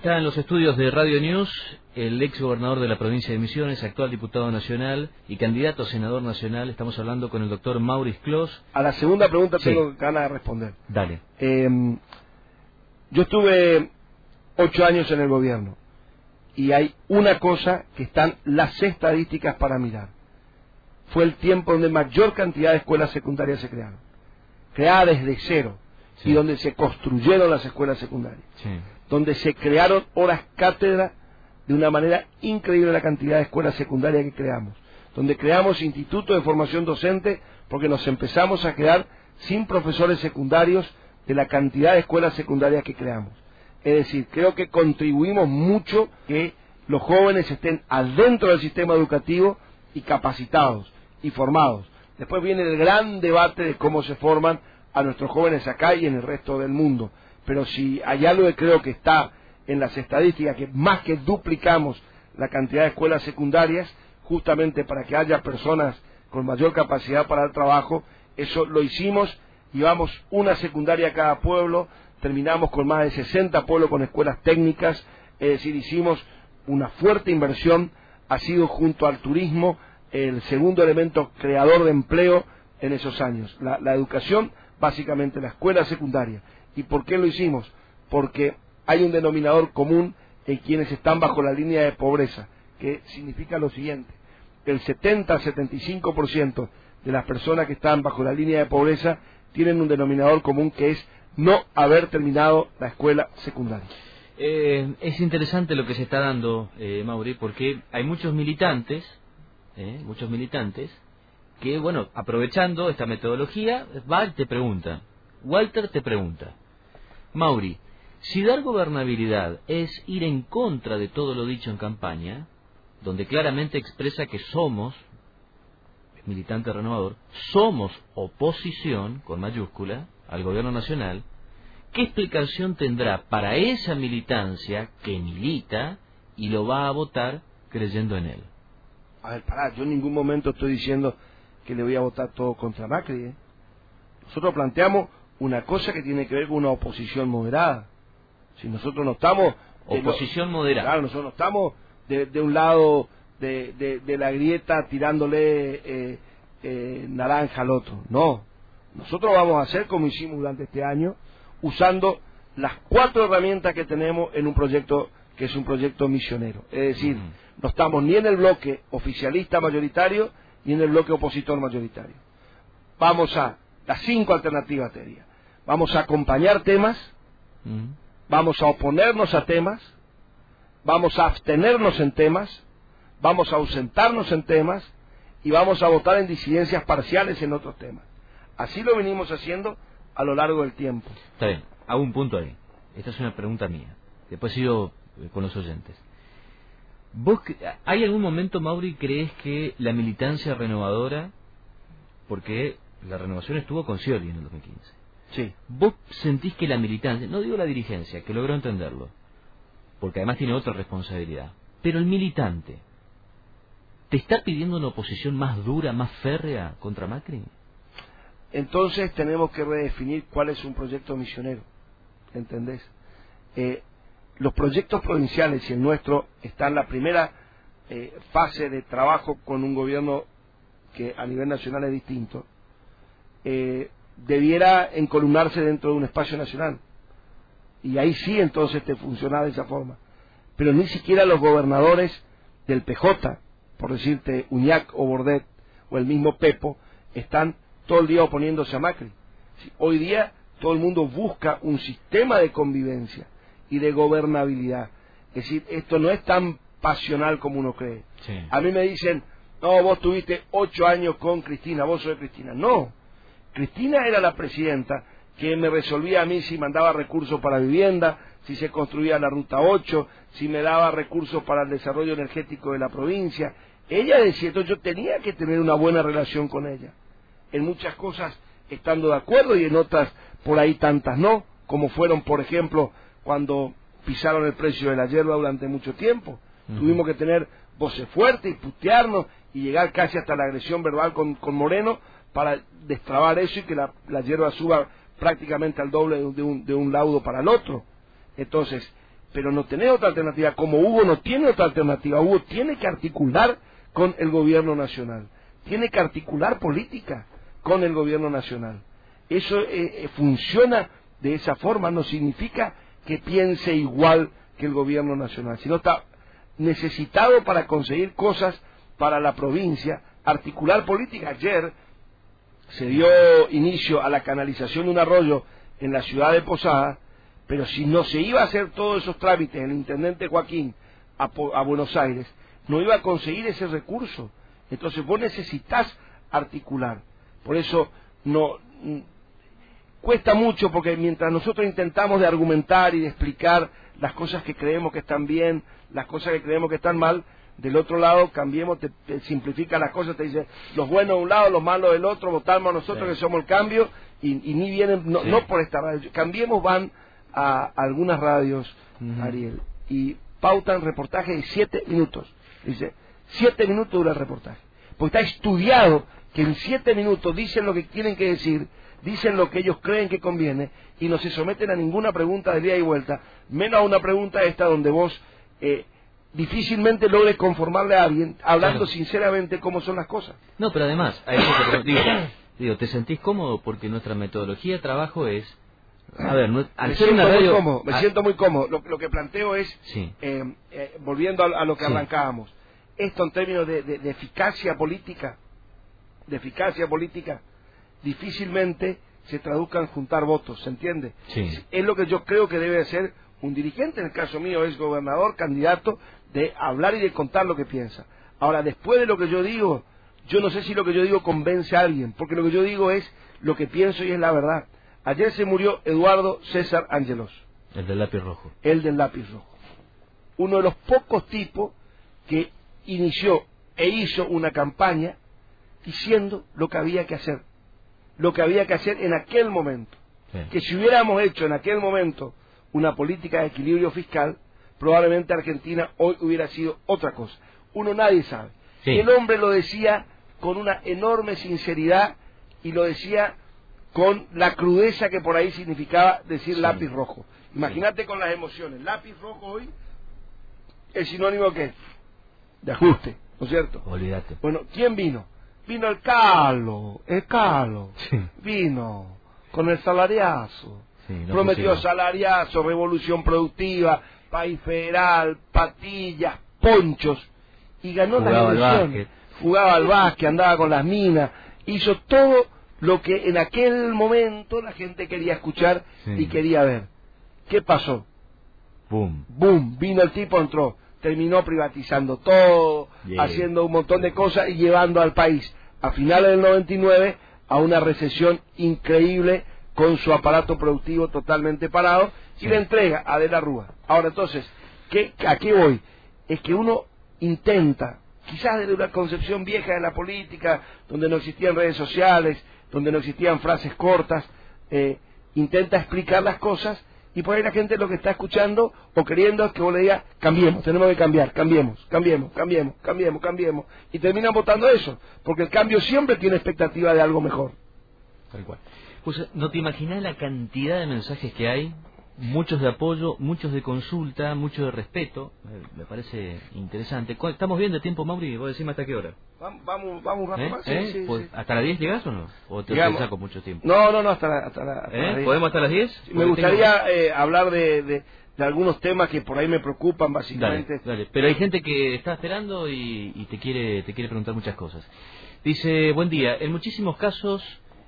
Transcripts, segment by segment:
Está en los estudios de Radio News el ex gobernador de la provincia de Misiones, actual diputado nacional y candidato a senador nacional. Estamos hablando con el doctor Maurice Clos. A la segunda pregunta Sí. tengo ganas de responder. Dale. Eh, yo estuve ocho años en el gobierno y hay una cosa que están las estadísticas para mirar. Fue el tiempo donde mayor cantidad de escuelas secundarias se crearon. Creadas desde cero Sí. y donde se construyeron las escuelas secundarias. Sí. Donde se crearon horas cátedra de una manera increíble la cantidad de escuelas secundarias que creamos, donde creamos institutos de formación docente porque nos empezamos a quedar sin profesores secundarios de la cantidad de escuelas secundarias que creamos. Es decir, creo que contribuimos mucho que los jóvenes estén adentro del sistema educativo y capacitados y formados. Después viene el gran debate de cómo se forman a nuestros jóvenes acá y en el resto del mundo pero si hay algo que creo que está en las estadísticas, que más que duplicamos la cantidad de escuelas secundarias, justamente para que haya personas con mayor capacidad para el trabajo, eso lo hicimos, llevamos una secundaria a cada pueblo, terminamos con más de 60 pueblos con escuelas técnicas, es decir, hicimos una fuerte inversión, ha sido junto al turismo el segundo elemento creador de empleo en esos años. La, la educación, básicamente la escuela secundaria. ¿Y por qué lo hicimos? Porque hay un denominador común en quienes están bajo la línea de pobreza, que significa lo siguiente, el 70-75% de las personas que están bajo la línea de pobreza tienen un denominador común que es no haber terminado la escuela secundaria. Eh, es interesante lo que se está dando, eh, Mauri, porque hay muchos militantes, eh, muchos militantes, que, bueno, aprovechando esta metodología, va te pregunta. Walter te pregunta, Mauri, si dar gobernabilidad es ir en contra de todo lo dicho en campaña, donde claramente expresa que somos, militante renovador, somos oposición, con mayúscula, al gobierno nacional, ¿qué explicación tendrá para esa militancia que milita y lo va a votar creyendo en él? A ver, pará, yo en ningún momento estoy diciendo que le voy a votar todo contra Macri. ¿eh? Nosotros planteamos una cosa que tiene que ver con una oposición moderada. Si nosotros no estamos... Oposición moderada. Claro, nosotros no estamos de, de un lado de, de- de la grieta tirándole eh, eh, naranja al otro. No. Nosotros vamos a hacer como hicimos durante este año, usando las cuatro herramientas que tenemos en un proyecto que es un proyecto misionero. Es decir, no estamos ni en el bloque oficialista mayoritario ni en el bloque opositor mayoritario. Vamos a las cinco alternativas, te diría. Vamos a acompañar temas, Mm. vamos a oponernos a temas, vamos a abstenernos en temas, vamos a ausentarnos en temas y vamos a votar en disidencias parciales en otros temas. Así lo venimos haciendo a lo largo del tiempo. Está bien, hago un punto ahí. Esta es una pregunta mía. Después sigo eh, con los oyentes. ¿Vos, ¿Hay algún momento, Mauri, crees que la militancia renovadora, porque la renovación estuvo con Scioli en el 2015, Sí. ¿vos sentís que la militancia, no digo la dirigencia, que logró entenderlo, porque además tiene otra responsabilidad, pero el militante, ¿te está pidiendo una oposición más dura, más férrea contra Macri? Entonces tenemos que redefinir cuál es un proyecto misionero. ¿Entendés? Eh, los proyectos provinciales y el nuestro está en la primera eh, fase de trabajo con un gobierno que a nivel nacional es distinto. eh, debiera encolumnarse dentro de un espacio nacional. Y ahí sí entonces te funciona de esa forma. Pero ni siquiera los gobernadores del PJ, por decirte Uñac o Bordet, o el mismo Pepo, están todo el día oponiéndose a Macri. Hoy día todo el mundo busca un sistema de convivencia y de gobernabilidad. Es decir, esto no es tan pasional como uno cree. Sí. A mí me dicen, no, vos tuviste ocho años con Cristina, vos sos Cristina. No, Cristina era la presidenta que me resolvía a mí si mandaba recursos para vivienda, si se construía la ruta 8, si me daba recursos para el desarrollo energético de la provincia. Ella decía, entonces yo tenía que tener una buena relación con ella. En muchas cosas estando de acuerdo y en otras por ahí tantas no, como fueron, por ejemplo, cuando pisaron el precio de la hierba durante mucho tiempo. Tuvimos que tener voces fuertes y putearnos y llegar casi hasta la agresión verbal con, con Moreno para destrabar eso y que la, la hierba suba prácticamente al doble de un, de un- laudo para el otro. Entonces, pero no tenés otra alternativa, como Hugo no tiene otra alternativa, Hugo tiene que articular con el gobierno nacional, tiene que articular política con el gobierno nacional. Eso eh, eh, funciona de esa forma, no significa que piense igual que el gobierno nacional, sino está necesitado para conseguir cosas para la provincia, articular política. Ayer se dio inicio a la canalización de un arroyo en la ciudad de Posada, pero si no se iba a hacer todos esos trámites el intendente Joaquín a, Buenos Aires, no iba a conseguir ese recurso. Entonces vos necesitas articular. Por eso no cuesta mucho porque mientras nosotros intentamos de argumentar y de explicar las cosas que creemos que están bien, las cosas que creemos que están mal, del otro lado cambiemos, te, simplifica las cosas, te dice los buenos de un lado, los malos del otro, votamos a nosotros que somos el cambio y, ni vienen, no, por esta radio, cambiemos van a, algunas radios, Ariel, y pautan reportaje de siete minutos, dice, siete minutos dura el reportaje, porque está estudiado que en siete minutos dicen lo que tienen que decir, dicen lo que ellos creen que conviene y no se someten a ninguna pregunta de día y vuelta, menos a una pregunta esta donde vos eh, difícilmente logres conformarle a alguien hablando sinceramente cómo son las cosas. No, pero además, digo, ¿te sentís cómodo? Porque nuestra metodología de trabajo es... A ver, al me ser una radio... Muy cómodo, me siento muy cómodo. Lo, que planteo es, eh, eh, volviendo a, lo que arrancábamos, esto en términos de, eficacia política, de eficacia política, difícilmente se traduzcan juntar votos, ¿se entiende? Es lo que yo creo que debe ser un dirigente, en el caso mío es gobernador, candidato, de hablar y de contar lo que piensa. Ahora, después de lo que yo digo, yo no sé si lo que yo digo convence a alguien, porque lo que yo digo es lo que pienso y es la verdad. Ayer se murió Eduardo César Angelos. El del lápiz rojo. El del lápiz rojo. Uno de los pocos tipos que inició e hizo una campaña diciendo lo que había que hacer. Lo que había que hacer en aquel momento. Que si hubiéramos hecho en aquel momento una política de equilibrio fiscal, probablemente Argentina hoy hubiera sido otra cosa. Uno nadie sabe. El hombre lo decía con una enorme sinceridad y lo decía con la crudeza que por ahí significaba decir lápiz rojo. Imagínate con las emociones. Lápiz rojo hoy es sinónimo que de ajuste, ¿no es cierto? Olvídate. Bueno, ¿quién vino? Vino el calo, el calo. Vino con el salariazo Prometió salariazo, revolución productiva, país federal, patillas, ponchos. Y ganó la elecciones. Jugaba al básquet, andaba con las minas. Hizo todo lo que en aquel momento la gente quería escuchar y quería ver. ¿Qué pasó? Boom. Boom. Vino el tipo, entró. Terminó privatizando todo, haciendo un montón de cosas y llevando al país a finales del 99 a una recesión increíble con su aparato productivo totalmente parado y le entrega a De la Rúa. Ahora entonces, ¿qué, ¿a qué voy? Es que uno intenta, quizás desde una concepción vieja de la política, donde no existían redes sociales, donde no existían frases cortas, eh, intenta explicar las cosas y por ahí la gente lo que está escuchando o queriendo es que vos le digas, cambiemos, tenemos que cambiar, cambiemos, cambiemos, cambiemos, cambiemos, cambiemos. Y terminan votando eso, porque el cambio siempre tiene expectativa de algo mejor. Tal cual. Pues no te imaginas la cantidad de mensajes que hay, muchos de apoyo, muchos de consulta, muchos de respeto, me parece interesante. ¿Estamos bien de tiempo, Mauri? ¿Vos decime hasta qué hora? Vamos, vamos, vamos ¿Eh? ¿Eh? Pues, ¿Hasta las 10 llegas o no? ¿O te saco mucho tiempo? No, no, no, hasta, la, hasta, ¿Eh? ¿Podemos hasta las 10? Me gustaría hablar de, de, algunos temas que por ahí me preocupan, básicamente. Dale, Pero hay gente que está esperando y, y te quiere te quiere preguntar muchas cosas. Dice, buen día, en muchísimos casos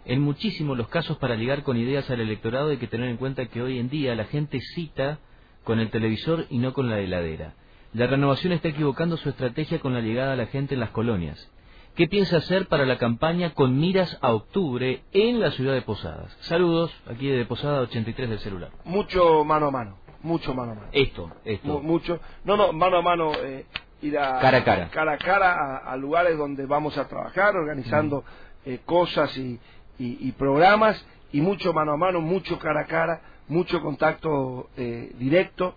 en muchísimos los casos para ligar con ideas al electorado hay que tener en cuenta que hoy en día la gente cita con el televisor y no con la heladera. La renovación está equivocando su estrategia con la llegada a la gente en las colonias. ¿Qué piensa hacer para la campaña con miras a octubre en la ciudad de Posadas? Saludos, aquí de Posada 83 del celular. Mucho mano a mano, mucho mano a mano. Esto, esto. mucho, no, no, mano a mano, eh, ir a cara a cara, cara, a, cara a, lugares donde vamos a trabajar, organizando mm. eh, cosas y, y, programas y mucho mano a mano, mucho cara a cara, mucho contacto eh, directo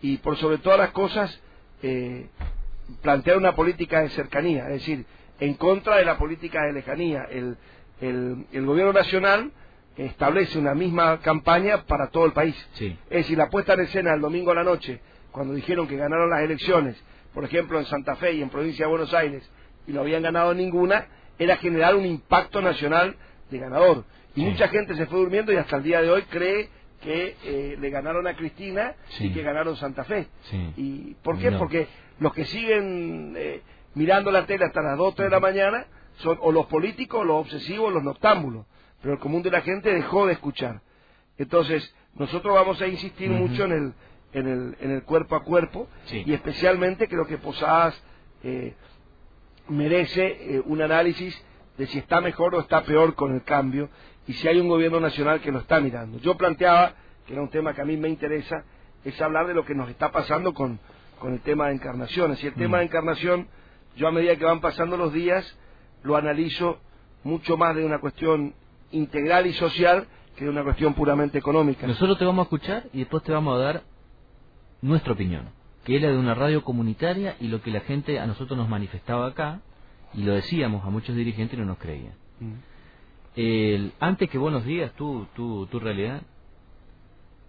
y por sobre todas las cosas eh, plantear una política de cercanía, es decir, en contra de la política de lejanía. El, el, gobierno nacional establece una misma campaña para todo el país. Sí. Es decir, la puesta en escena el domingo a la noche, cuando dijeron que ganaron las elecciones, por ejemplo en Santa Fe y en provincia de Buenos Aires, y no habían ganado ninguna, era generar un impacto nacional de ganador. Y Sí. mucha gente se fue durmiendo y hasta el día de hoy cree que eh, le ganaron a Cristina Sí. y que ganaron Santa Fe. Sí. ¿Y por qué? No. Porque los que siguen eh, mirando la tele hasta las 2 3 de la mañana son o los políticos, los obsesivos, los noctámbulos. Pero el común de la gente dejó de escuchar. Entonces, nosotros vamos a insistir mucho en el, en, el, en el cuerpo a cuerpo Sí. y especialmente creo que Posadas eh, merece eh, un análisis de si está mejor o está peor con el cambio y si hay un gobierno nacional que lo está mirando. Yo planteaba, que era un tema que a mí me interesa, es hablar de lo que nos está pasando con, con el tema de encarnaciones. Y el tema Mm. de encarnación, yo a medida que van pasando los días, lo analizo mucho más de una cuestión integral y social que de una cuestión puramente económica. Nosotros te vamos a escuchar y después te vamos a dar nuestra opinión, que es la de una radio comunitaria y lo que la gente a nosotros nos manifestaba acá, y lo decíamos a muchos dirigentes y no nos creían. Mm. El- antes que vos nos digas tu, tu, tu realidad,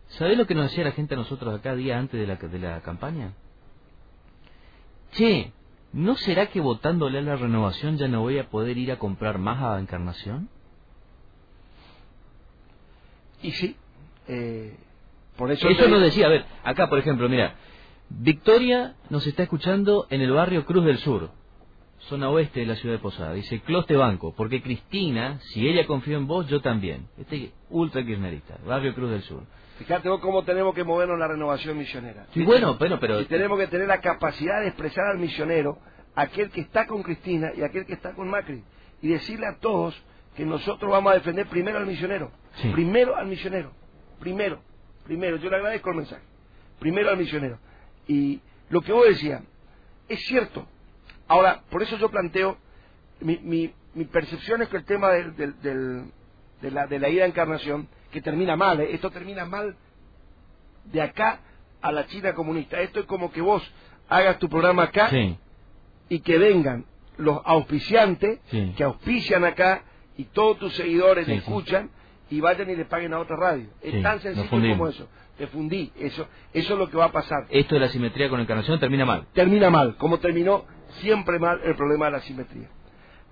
¿sabés lo que nos decía la gente a nosotros acá día antes de la, de la campaña? Che, ¿no será que votándole a la renovación ya no voy a poder ir a comprar más a Encarnación? Y sí, eh, por eso... Eso te- nos decía, a ver, acá por ejemplo, mira, Victoria nos está escuchando en el barrio Cruz del Sur, zona oeste de la ciudad de Posada. Dice, Closte Banco, porque Cristina, si ella confió en vos, yo también. Este ultra kirchnerista, barrio Cruz del Sur. Fíjate vos cómo tenemos que movernos en la renovación misionera. Sí, bueno, bueno, pero... Y tenemos que tener la capacidad de expresar al misionero, aquel que está con Cristina y aquel que está con Macri, y decirle a todos que nosotros vamos a defender primero al misionero. Sí. Primero al misionero. Primero. Primero. Yo le agradezco el mensaje. Primero al misionero. Y lo que vos decías, es cierto. Ahora, por eso yo planteo, mi, mi, mi percepción es que el tema del, del- del- de, la, de la ida a encarnación, que termina mal, ¿eh? esto termina mal de acá a la China comunista. Esto es como que vos hagas tu programa acá Sí, y que vengan los auspiciantes Sí. que auspician acá y todos tus seguidores Sí, escuchan y vayan y le paguen a otra radio. Es tan sencillo como eso. Te fundí. Eso, eso es lo que va a pasar. esto de la simetría con Encarnación termina mal. Termina mal, como terminó siempre mal el problema de la simetría.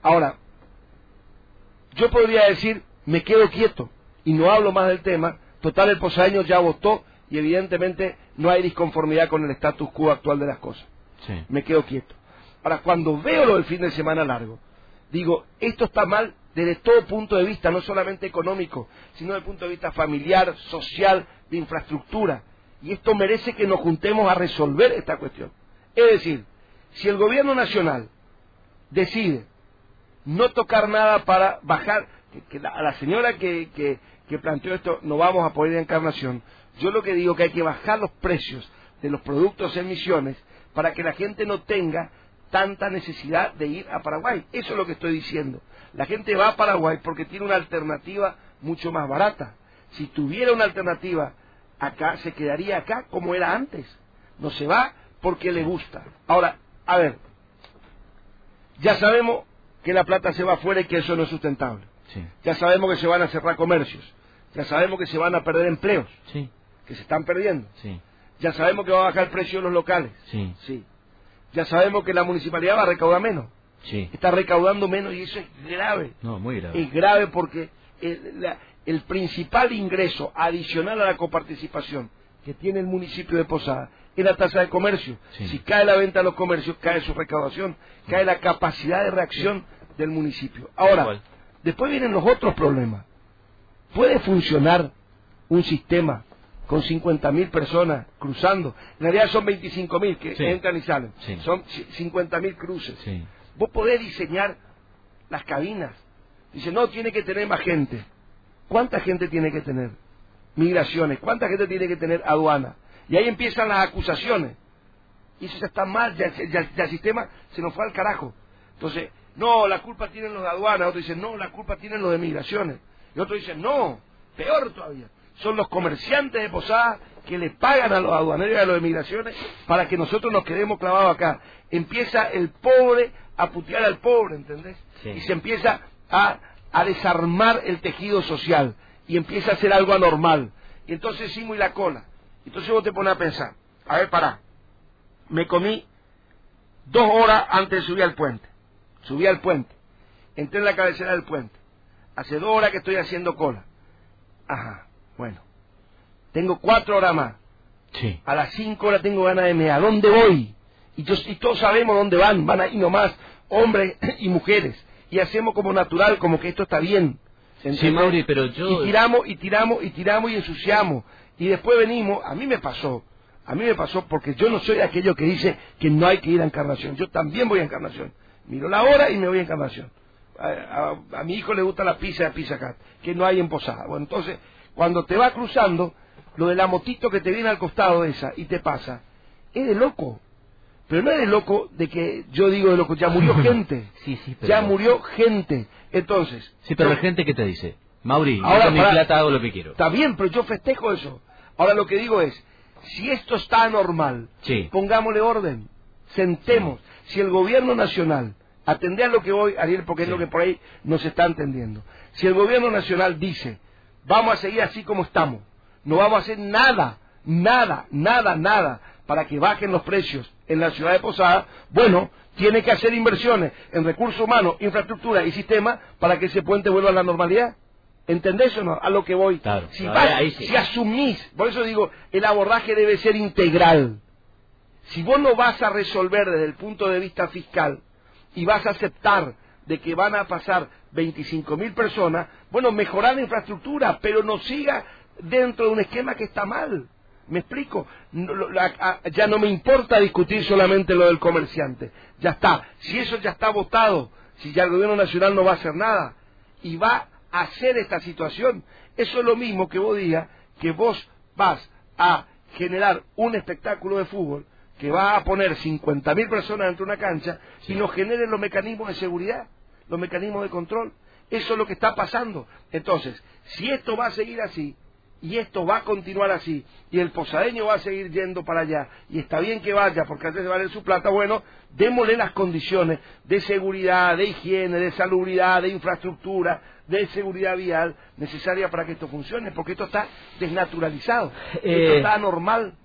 Ahora, yo podría decir, me quedo quieto y no hablo más del tema. Total, el posadeño ya votó y evidentemente no hay disconformidad con el status quo actual de las cosas. Sí. me quedo quieto. Ahora, cuando veo lo del fin de semana largo, digo, esto está mal desde todo punto de vista, no solamente económico, sino desde el punto de vista familiar, social, de infraestructura. Y esto merece que nos juntemos a resolver esta cuestión. Es decir, si el gobierno nacional decide no tocar nada para bajar, que, a la señora que, que- planteó esto no vamos a a encarnación, yo lo que digo que hay que bajar los precios de los productos en misiones para que la gente no tenga tanta necesidad de ir a Paraguay. Eso es lo que estoy diciendo. La gente va a Paraguay porque tiene una alternativa mucho más barata. Si tuviera una alternativa acá, se quedaría acá como era antes. No se va porque le gusta. Ahora, a ver, ya sabemos que la plata se va afuera y que eso no es sustentable. Sí, Ya sabemos que se van a cerrar comercios. Ya sabemos que se van a perder empleos, sí, que se están perdiendo. sí, Ya sabemos que va a bajar el precio de los locales. sí, Sí. Ya sabemos que la municipalidad va a recaudar menos. sí. Está recaudando menos y eso es grave. No, muy grave. Es grave porque el, la- el principal ingreso adicional a la coparticipación que tiene el municipio de Posada es la tasa de comercio. Sí. Si cae la venta de los comercios, cae su recaudación, cae la capacidad de reacción del municipio. Ahora, después vienen los otros problemas. ¿Puede funcionar un sistema con 50.000 personas cruzando? En realidad son 25.000 que Sí. entran y salen. Sí. Son 50.000 cruces. Vos podés diseñar las cabinas. Dice, no, tiene que tener más gente. ¿Cuánta gente tiene que tener? Migraciones. ¿Cuánta gente tiene que tener aduana? Y ahí empiezan las acusaciones. Y eso ya está mal, ya, ya- ya el sistema se nos fue al carajo. Entonces, no, la culpa tienen los de aduana. Otro dice, no, la culpa tienen los de migraciones. Y otro dice, no, peor todavía. Son los comerciantes de Posada que le pagan a los aduaneros y a los de migraciones para que nosotros nos quedemos clavados acá. Empieza el pobre a putear al pobre, ¿entendés? Sí. Y se empieza a, a desarmar el tejido social. y empieza a ser algo anormal. Y entonces sí y la cola. Entonces vos te pones a pensar, a ver, pará, me comí dos horas antes de subir al puente. Subí al puente, entré en la cabecera del puente. Hace dos horas que estoy haciendo cola. Ajá, bueno. Tengo cuatro horas más. Sí. A las cinco horas tengo ganas de me ¿A dónde voy? Y, yo, y todos sabemos dónde van. Van ahí nomás, hombres y mujeres. Y hacemos como natural, como que esto está bien. Sí, Mauri, pero yo... Y tiramos, y tiramos, y tiramos, y ensuciamos. Y después venimos, a mí me pasó, a mí me pasó porque yo no soy aquello que dice que no hay que ir a Encarnación. Yo también voy a Encarnación. Miro la hora y me voy a Encarnación. A, mi hijo le gusta la pizza de Pizza Cat, que no hay en Posada. Bueno, entonces, cuando te va cruzando, lo de la motito que te viene al costado esa y te pasa, es de loco. Pero no es de loco de que yo digo de loco, ya murió gente. sí, sí, Ya murió gente. Entonces. Sí, pero la gente que te dice, Mauri, ahora con mi plata hago lo que quiero. Está bien, pero yo festejo eso. Ahora lo que digo es, si esto está anormal, pongámosle orden, sentemos. Si el gobierno nacional atendé a lo que voy, Ariel, porque es lo que por ahí nos está entendiendo. Si el gobierno nacional dice, vamos a seguir así como estamos, no vamos a hacer nada, nada, nada, nada para que bajen los precios en la ciudad de Posada, bueno, tiene que hacer inversiones en recursos humanos, infraestructura y sistema para que ese puente vuelva a la normalidad. ¿Entendés o no? A lo que voy. si, si asumís, por eso digo, el abordaje debe ser integral. Si vos no vas a resolver desde el punto de vista fiscal y vas a aceptar de que van a pasar 25 mil personas, bueno, mejorar la infraestructura, pero no siga dentro de un esquema que está mal. ¿Me explico? ya no me importa discutir solamente lo del comerciante. Ya está. Si eso ya está votado, si ya el gobierno nacional no va a hacer nada y va hacer esta situación, eso es lo mismo que vos digas que vos vas a generar un espectáculo de fútbol que va a poner 50.000 personas dentro de una cancha y no generen los mecanismos de seguridad, los mecanismos de control. Eso es lo que está pasando. Entonces, si esto va a seguir así, y esto va a continuar así, y el posadeño va a seguir yendo para allá, y está bien que vaya, porque antes de valer su plata, bueno, démosle las condiciones de seguridad, de higiene, de salubridad, de infraestructura, de seguridad vial necesaria para que esto funcione, porque esto está desnaturalizado, esto eh, está anormal.